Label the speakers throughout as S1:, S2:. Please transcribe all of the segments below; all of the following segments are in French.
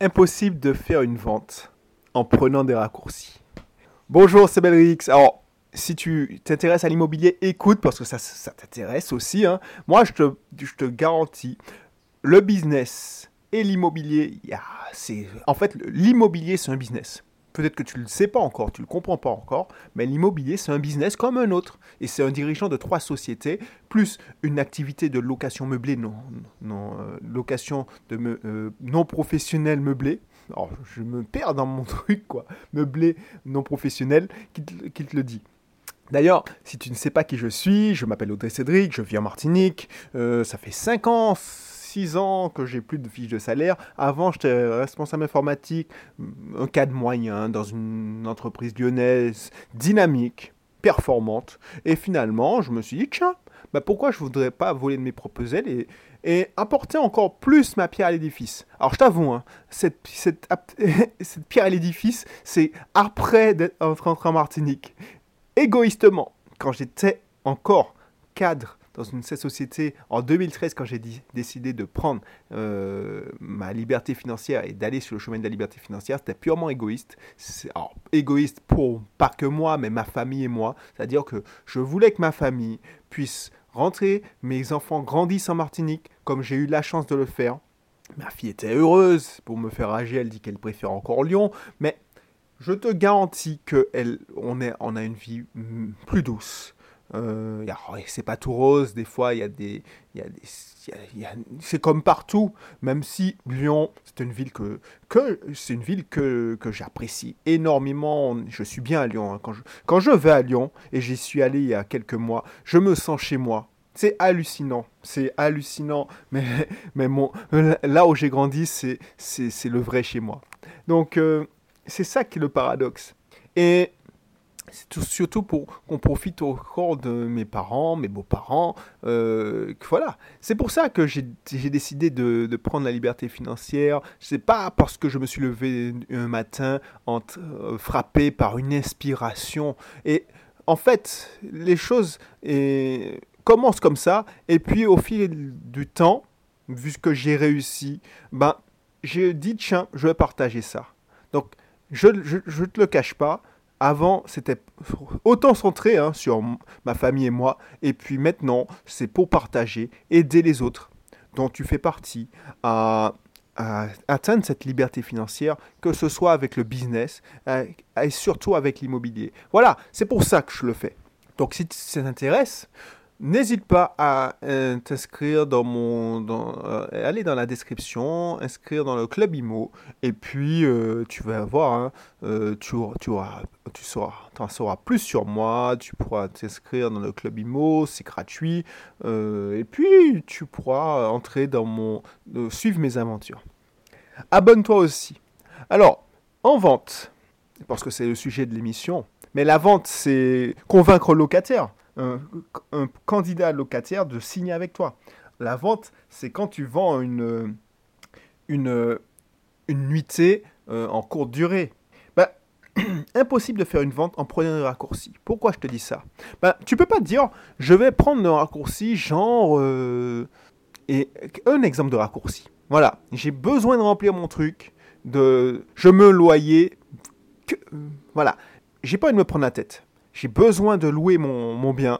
S1: Impossible de faire une vente en prenant des raccourcis. Bonjour, c'est Belrix. Alors, si tu t'intéresses à l'immobilier, écoute parce que ça, ça t'intéresse aussi. Hein. Moi, je te, je te garantis, le business et l'immobilier, c'est en fait l'immobilier c'est un business. Peut-être que tu ne le sais pas encore, tu ne le comprends pas encore, mais l'immobilier, c'est un business comme un autre. Et c'est un dirigeant de trois sociétés, plus une activité de location meublée, non, non euh, location de euh, non professionnelle meublée. Alors, je me perds dans mon truc, quoi. Meublé non professionnel, qui te, le dit. D'ailleurs, si tu ne sais pas qui je suis, je m'appelle Audrey Cédric, je vis en Martinique, euh, ça fait 5 ans, ans que j'ai plus de fiche de salaire. Avant, j'étais responsable informatique, un cadre moyen dans une entreprise lyonnaise dynamique, performante. Et finalement, je me suis dit, tiens, bah pourquoi je voudrais pas voler de mes propres ailes et, apporter encore plus ma pierre à l'édifice? Alors je t'avoue, hein, cette, pierre à l'édifice, c'est après d'être rentré en Martinique. Égoïstement, quand j'étais encore cadre dans une société en 2013 quand j'ai décidé de prendre euh, ma liberté financière et d'aller sur le chemin de la liberté financière, c'était purement égoïste. Égoïste pour pas que moi, mais ma famille et moi. C'est-à-dire que je voulais que ma famille puisse rentrer, mes enfants grandissent en Martinique, comme j'ai eu la chance de le faire. Ma fille était heureuse pour me faire âger, elle dit qu'elle préfère encore Lyon, mais je te garantis on a une vie mm, plus douce, euh, c'est pas tout rose, des fois il y a des. c'est comme partout, même si Lyon, c'est une ville que, que, c'est une ville que, que j'apprécie énormément. Je suis bien à Lyon. Hein. Quand, je, quand je vais à Lyon, et j'y suis allé il y a quelques mois, je me sens chez moi. C'est hallucinant, c'est hallucinant, mais, mais mon, là où j'ai grandi, c'est, c'est, le vrai chez moi. Donc, euh, c'est ça qui est le paradoxe. Et c'est surtout pour qu'on profite au corps de mes parents, mes beaux-parents. Euh, voilà. C'est pour ça que j'ai décidé de, prendre la liberté financière. C'est pas parce que je me suis levé un matin euh, frappé par une inspiration. Et en fait, les choses commencent comme ça. Et puis au fil du temps, vu que j'ai réussi, ben, j'ai dit tiens, je vais partager ça. Donc, je ne te le cache pas avant, c'était autant centré hein, sur ma famille et moi, et puis maintenant, c'est pour partager, aider les autres dont tu fais partie à, atteindre cette liberté financière, que ce soit avec le business euh, et surtout avec l'immobilier. Voilà, c'est pour ça que je le fais. Donc si ça t'intéresse, N'hésite pas à euh, t'inscrire dans mon. Euh, aller dans la description, inscrire dans le club IMO, et puis euh, tu vas voir, hein, tu, tu, en sauras plus sur moi, tu pourras t'inscrire dans le club IMO, c'est gratuit, et puis tu pourras entrer dans mon. suivre mes aventures. Abonne-toi aussi. Alors, en vente, parce que c'est le sujet de l'émission, mais la vente, c'est convaincre le locataire un, candidat locataire de signer avec toi. La vente, c'est quand tu vends une, une, une nuitée euh, en courte durée. Bah, impossible de faire une vente en prenant un raccourci. Pourquoi je te dis ça? Bah, Tu peux pas te dire, je vais prendre un raccourci genre... Euh, et un exemple de raccourci. Voilà, j'ai besoin de remplir mon truc, de, je me loyer, que, voilà, j'ai pas envie de me prendre la tête j'ai besoin de louer mon, bien.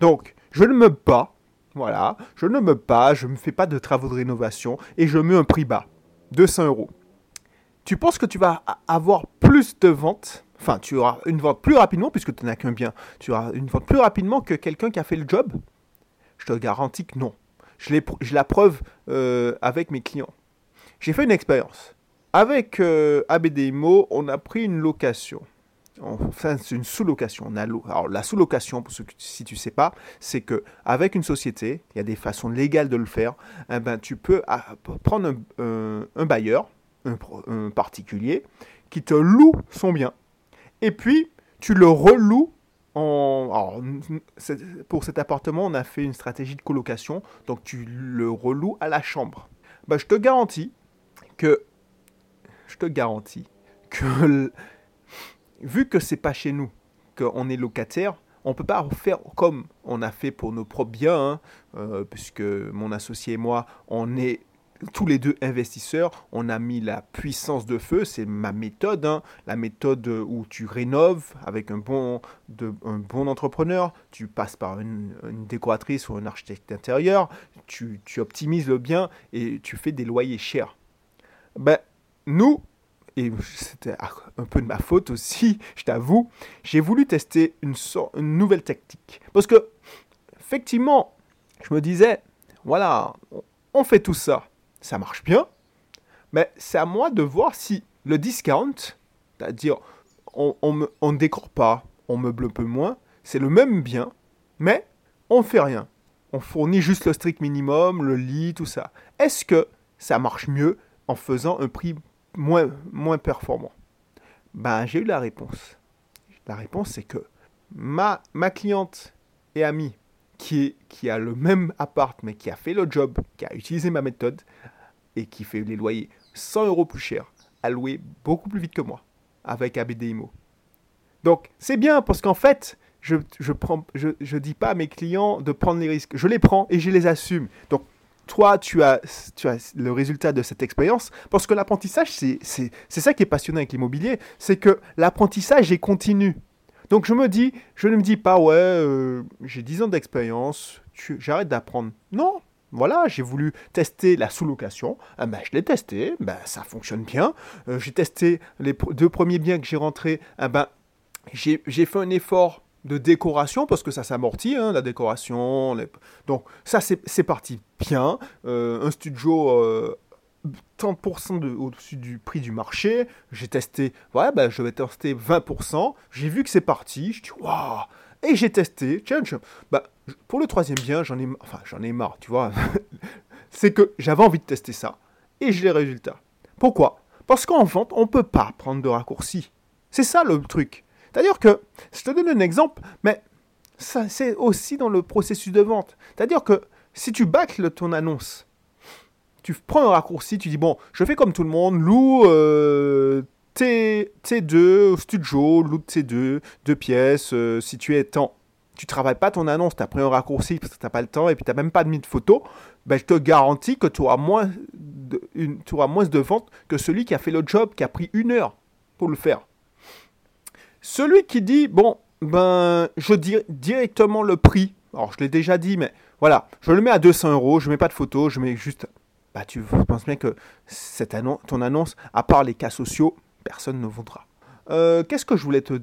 S1: Donc, je ne me bats, voilà, je ne me bats, je ne fais pas de travaux de rénovation et je mets un prix bas, 200 euros. Tu penses que tu vas avoir plus de ventes? Enfin, tu auras une vente plus rapidement puisque tu n'as qu'un bien. Tu auras une vente plus rapidement que quelqu'un qui a fait le job? Je te garantis que non. Je, la preuve euh, avec mes clients. J'ai fait une expérience. Avec euh, on a pris une location enfin, c'est une sous-location. Alors, la sous-location, pour ceux si tu ne sais pas, c'est que avec une société, il y a des façons légales de le faire. Eh ben, tu peux ah, prendre un, bailleur, un, particulier, qui te loue son bien. Et puis, tu le reloues pour cet appartement, on a fait une stratégie de colocation, donc tu le reloues à la chambre. Ben, je te garantis que, je te garantis que vu que c'est pas chez nous qu'on est locataire, on peut pas faire comme on a fait pour nos propres biens, hein, euh, puisque mon associé et moi, on est tous les deux investisseurs, on a mis la puissance de feu, c'est ma méthode, hein. la méthode où tu rénoves avec un bon, un bon entrepreneur, tu passes par une, décoratrice ou un architecte intérieur, tu, tu, optimises le bien et tu fais des loyers chers. Ben, nous, et c'était un peu de ma faute aussi, je t'avoue, j'ai voulu tester une, nouvelle tactique. Parce que, effectivement, je me disais, voilà, on fait tout ça ça marche bien, mais c'est à moi de voir si le discount, c'est-à-dire on ne décore pas, on meuble un peu moins, c'est le même bien, mais on fait rien. On fournit juste le strict minimum, le lit, tout ça. Est-ce que ça marche mieux en faisant un prix moins, moins performant Ben, j'ai eu la réponse. La réponse, c'est que ma, ma cliente et amie qui, qui a le même appart, mais qui a fait le job, qui a utilisé ma méthode, et qui fait les loyers 100 euros plus cher, a loué beaucoup plus vite que moi avec ABDIMO. Donc c'est bien parce qu'en fait, je ne je, je dis pas à mes clients de prendre les risques. Je les prends et je les assume. Donc toi, tu as, tu as le résultat de cette expérience parce que l'apprentissage, c'est ça qui est passionnant avec l'immobilier, c'est que l'apprentissage est continu. Donc je me dis, je ne me dis pas, ouais, euh, j'ai 10 ans d'expérience, j'arrête d'apprendre. Non, voilà, j'ai voulu tester la sous-location. Ah ben, je l'ai testé, ben, ça fonctionne bien. Euh, j'ai testé les deux premiers biens que j'ai rentrés. Ah ben, j'ai fait un effort de décoration parce que ça s'amortit, hein, la décoration. Donc ça, c'est parti bien. Euh, un studio 30% de, au-dessus du prix du marché. J'ai testé, ouais, ben, je vais tester 20%. J'ai vu que c'est parti. Je dis, waouh! Et j'ai testé. Tiens, bah, pour le troisième bien, j'en ai, enfin, j'en ai marre, tu vois. c'est que j'avais envie de tester ça. Et j'ai les résultats. Pourquoi? Parce qu'en vente, on ne peut pas prendre de raccourcis. C'est ça le truc. C'est-à-dire que, je te donne un exemple, mais c'est aussi dans le processus de vente. C'est-à-dire que si tu bâcles ton annonce, tu prends un raccourci, tu dis, bon, je fais comme tout le monde, loue euh, T, 2 studio, loue T2, deux pièces, euh, si tu es temps. Tu travailles pas ton annonce, tu as pris un raccourci parce que tu pas le temps et puis tu même pas mis de photos, ben, je te garantis que tu auras, moins de, moins de ventes que celui qui a fait le job, qui a pris une heure pour le faire. Celui qui dit, bon, ben, je dis directement le prix. Alors, je l'ai déjà dit, mais voilà, je le mets à 200 euros, je mets pas de photos, je mets juste. Bah, tu penses bien que cette ton annonce, à part les cas sociaux, personne ne voudra. Euh, qu'est-ce que je voulais te...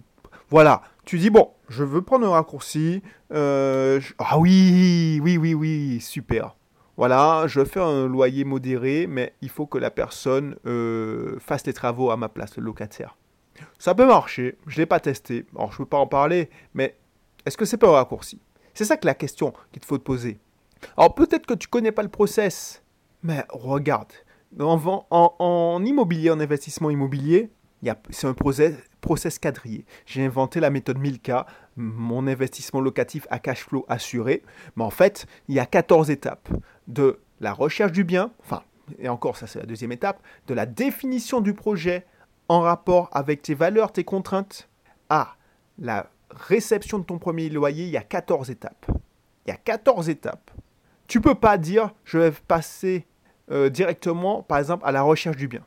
S1: Voilà, tu dis, bon, je veux prendre un raccourci. Euh, ah oui, oui, oui, oui, super. Voilà, je fais un loyer modéré, mais il faut que la personne euh, fasse les travaux à ma place, le locataire. Ça peut marcher, je ne l'ai pas testé, alors je ne peux pas en parler, mais est-ce que c'est pas un raccourci? C'est ça que la question qu'il te faut te poser. Alors peut-être que tu connais pas le process, mais regarde, en, en, immobilier, en investissement immobilier, c'est un process, quadrillé. J'ai inventé la méthode 1000K, mon investissement locatif à cash flow assuré. Mais en fait, il y a 14 étapes. De la recherche du bien, enfin, et encore, ça c'est la deuxième étape, de la définition du projet en rapport avec tes valeurs, tes contraintes, à la réception de ton premier loyer, il y a 14 étapes. Il y a 14 étapes. Tu peux pas dire, je vais passer euh, directement, par exemple, à la recherche du bien.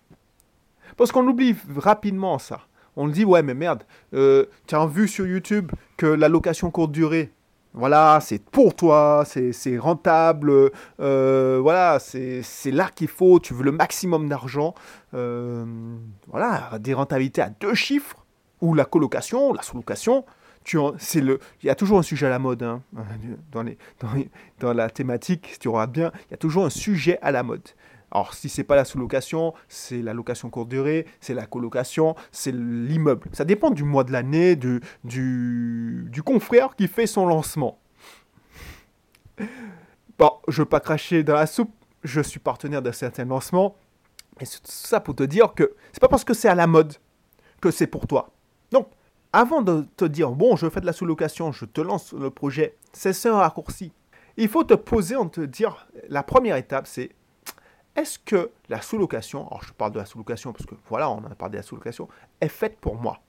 S1: Parce qu'on oublie rapidement ça. On dit, ouais, mais merde, euh, tu as vu sur YouTube que la location courte durée, voilà, c'est pour toi, c'est rentable, euh, voilà, c'est là qu'il faut, tu veux le maximum d'argent. voilà, des rentabilités à deux chiffres, ou la colocation, la sous-location, il y a toujours un sujet à la mode hein, dans, les, dans, la thématique. Si tu auras bien, il y a toujours un sujet à la mode. Alors, si c'est pas la sous-location, c'est la location courte durée, c'est la colocation, c'est l'immeuble. Ça dépend du mois de l'année, du, du, confrère qui fait son lancement. Bon, je veux pas cracher dans la soupe, je suis partenaire d'un certain lancement. Et c'est ça pour te dire que c'est pas parce que c'est à la mode que c'est pour toi. Donc, avant de te dire, bon, je fais de la sous-location, je te lance le projet, c'est un raccourci. Il faut te poser en te dire, la première étape, c'est est-ce que la sous-location, alors je parle de la sous-location parce que voilà, on a parlé de la sous-location, est faite pour moi?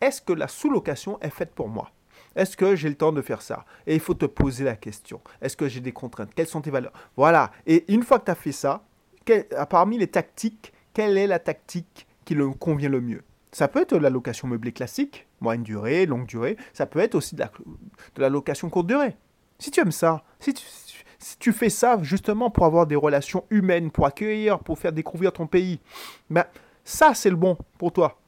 S1: Est-ce que la sous-location est faite pour moi? Est-ce que j'ai le temps de faire ça? Et il faut te poser la question. Est-ce que j'ai des contraintes? Quelles sont tes valeurs? Voilà. Et une fois que tu as fait ça, parmi les tactiques, quelle est la tactique qui le convient le mieux? Ça peut être la location meublée classique, moyenne durée, longue durée. Ça peut être aussi de la, de la location courte durée. Si tu aimes ça, si tu, si tu fais ça justement pour avoir des relations humaines, pour accueillir, pour faire découvrir ton pays, ben, ça c'est le bon pour toi.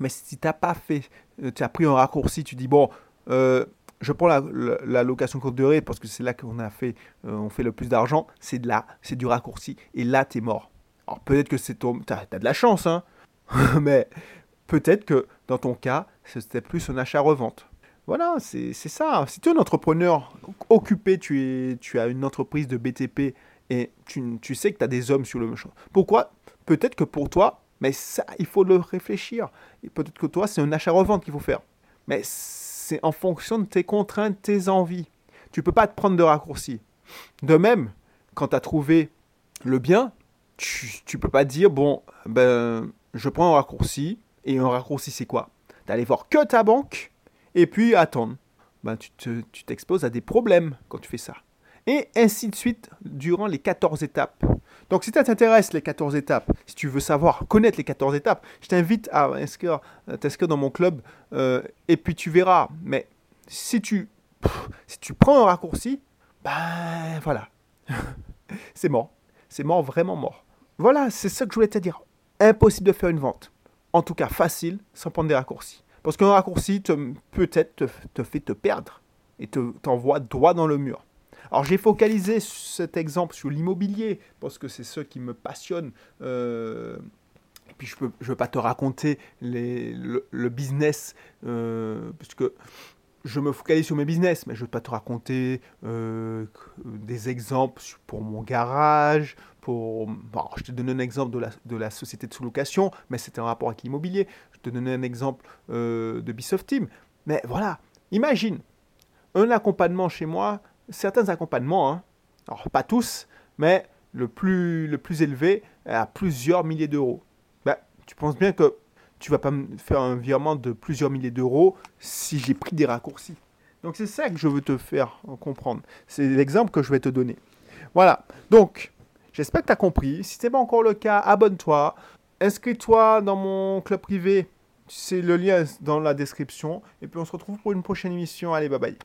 S1: Mais si tu n'as pas fait, euh, tu as pris un raccourci, tu dis bon, euh, je prends la, location courte durée parce que c'est là qu'on a fait, euh, on fait le plus d'argent, c'est de là, c'est du raccourci. Et là, tu es mort. Alors peut-être que c'est ton, t'as, as de la chance, hein, mais peut-être que dans ton cas, c'était plus un achat-revente. Voilà, c'est ça. Si tu es un entrepreneur occupé, tu, es, tu as une entreprise de BTP et tu, tu sais que tu as des hommes sur le champ. Pourquoi? Peut-être que pour toi, mais ça, il faut le réfléchir. Peut-être que toi, c'est un achat-revente qu'il faut faire. Mais c'est en fonction de tes contraintes, tes envies. Tu peux pas te prendre de raccourcis. De même, quand tu as trouvé le bien, tu, ne peux pas dire, bon, ben, je prends un raccourci. Et un raccourci, c'est quoi? D'aller voir que ta banque et puis attendre. Ben, tu t'exposes à des problèmes quand tu fais ça. Et ainsi de suite durant les 14 étapes. Donc si ça t'intéresse les 14 étapes, si tu veux savoir, connaître les 14 étapes, je t'invite à t'inscrire dans mon club euh, et puis tu verras. Mais si tu, si tu prends un raccourci, ben voilà, c'est mort. C'est mort, vraiment mort. Voilà, c'est ça que je voulais te dire. Impossible de faire une vente. En tout cas, facile, sans prendre des raccourcis. Parce qu'un raccourci peut-être te, fait te perdre et t'envoie droit dans le mur. Alors j'ai focalisé cet exemple sur l'immobilier parce que c'est ce qui me passionne. Euh, puis je ne veux pas te raconter le, business, euh, puisque je me focalise sur mes business, mais je ne veux pas te raconter euh, des exemples pour mon garage, pour... Bon, je te donne un exemple de la, société de sous-location, mais c'était en rapport avec l'immobilier. Je te donne un exemple euh, de Bisoft Team. Mais voilà, imagine un accompagnement chez moi, certains accompagnements, hein, alors pas tous, mais le plus, le plus élevé à plusieurs milliers d'euros. Ben, tu penses bien que tu vas pas me faire un virement de plusieurs milliers d'euros si j'ai pris des raccourcis. Donc c'est ça que je veux te faire comprendre. C'est l'exemple que je vais te donner. Voilà. Donc, j'espère que tu as compris. Si ce n'est pas encore le cas, abonne-toi. Inscris-toi dans mon club privé. C'est le lien dans la description. Et puis on se retrouve pour une prochaine émission. Allez, bye bye.